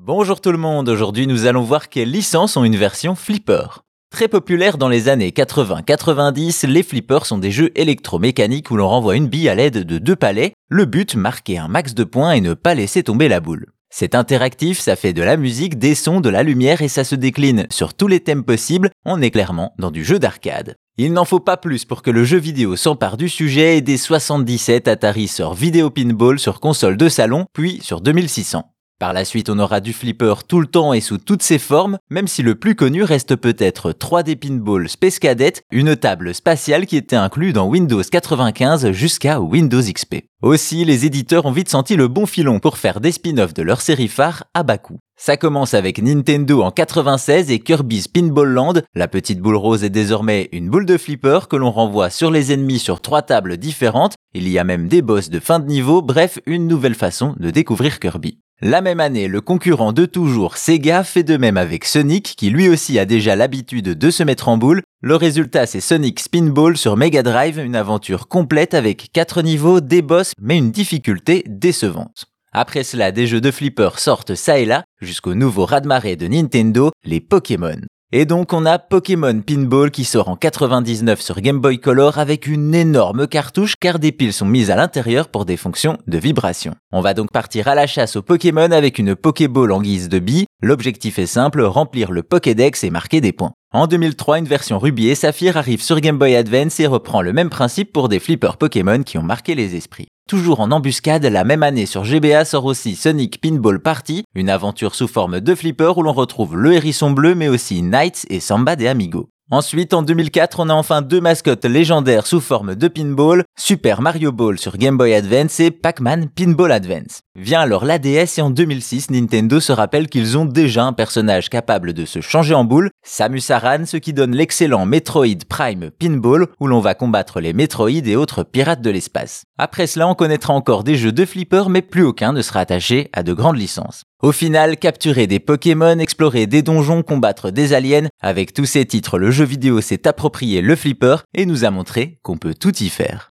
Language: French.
Bonjour tout le monde, aujourd'hui nous allons voir quelles licences ont une version flipper. Très populaire dans les années 80-90, les flippers sont des jeux électromécaniques où l'on renvoie une bille à l'aide de deux palets, le but marquer un max de points et ne pas laisser tomber la boule. C'est interactif, ça fait de la musique, des sons, de la lumière et ça se décline sur tous les thèmes possibles, on est clairement dans du jeu d'arcade. Il n'en faut pas plus pour que le jeu vidéo s'empare du sujet et dès 77 Atari sort Vidéo Pinball sur console de salon, puis sur 2600. Par la suite, on aura du flipper tout le temps et sous toutes ses formes, même si le plus connu reste peut-être 3D Pinball Space Cadet, une table spatiale qui était inclue dans Windows 95 jusqu'à Windows XP. Aussi, les éditeurs ont vite senti le bon filon pour faire des spin-offs de leur série phare à bas coût. Ça commence avec Nintendo en 96 et Kirby's Pinball Land. La petite boule rose est désormais une boule de flipper que l'on renvoie sur les ennemis sur trois tables différentes. Il y a même des boss de fin de niveau, bref, une nouvelle façon de découvrir Kirby. La même année, le concurrent de toujours Sega fait de même avec Sonic qui lui aussi a déjà l'habitude de se mettre en boule. Le résultat c'est Sonic Spinball sur Mega Drive, une aventure complète avec 4 niveaux, des boss mais une difficulté décevante. Après cela, des jeux de flipper sortent ça et là, jusqu'au nouveau raz-de-marée de Nintendo, les Pokémon. Et donc on a Pokémon Pinball qui sort en 99 sur Game Boy Color avec une énorme cartouche car des piles sont mises à l'intérieur pour des fonctions de vibration. On va donc partir à la chasse aux Pokémon avec une Pokéball en guise de bille. L'objectif est simple, remplir le Pokédex et marquer des points. En 2003, une version Ruby et Saphir arrive sur Game Boy Advance et reprend le même principe pour des flippers Pokémon qui ont marqué les esprits. Toujours en embuscade, la même année sur GBA sort aussi Sonic Pinball Party, une aventure sous forme de flipper où l'on retrouve le hérisson bleu mais aussi Knights et Samba des Amigos. Ensuite, en 2004, on a enfin deux mascottes légendaires sous forme de pinball, Super Mario Ball sur Game Boy Advance et Pac-Man Pinball Advance. Vient alors l'ADS et en 2006, Nintendo se rappelle qu'ils ont déjà un personnage capable de se changer en boule, Samus Aran, ce qui donne l'excellent Metroid Prime Pinball où l'on va combattre les Metroid et autres pirates de l'espace. Après cela, on connaîtra encore des jeux de flipper mais plus aucun ne sera attaché à de grandes licences. Au final, capturer des Pokémon, explorer des donjons, combattre des aliens, avec tous ces titres, le jeu vidéo s'est approprié le flipper et nous a montré qu'on peut tout y faire.